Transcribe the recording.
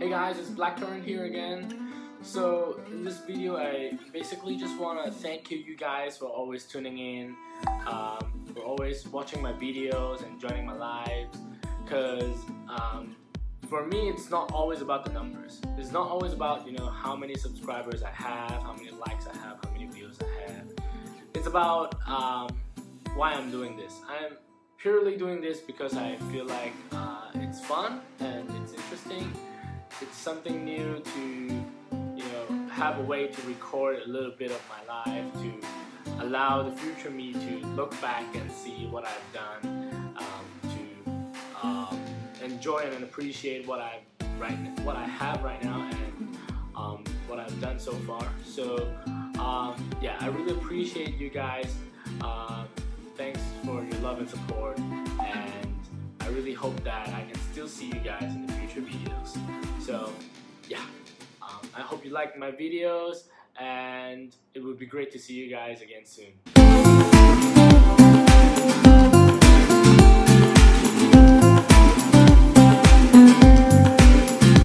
Hey guys, it's Blackcurrant here again. So in this video, I basically just want to thank you, you guys, for always tuning in, um, for always watching my videos and joining my lives. Cause um, for me, it's not always about the numbers. It's not always about you know how many subscribers I have, how many likes I have, how many views I have. It's about um, why I'm doing this. I'm purely doing this because I feel like uh, it's fun and something new to you know have a way to record a little bit of my life to allow the future me to look back and see what I've done um, to um, enjoy and appreciate what I've right what I have right now and um, what I've done so far. So um, yeah, I really appreciate you guys. Um, thanks for your love and support, and I really hope that I can still see you guys in the future videos. So yeah, um, I hope you like my videos, and it would be great to see you guys again soon.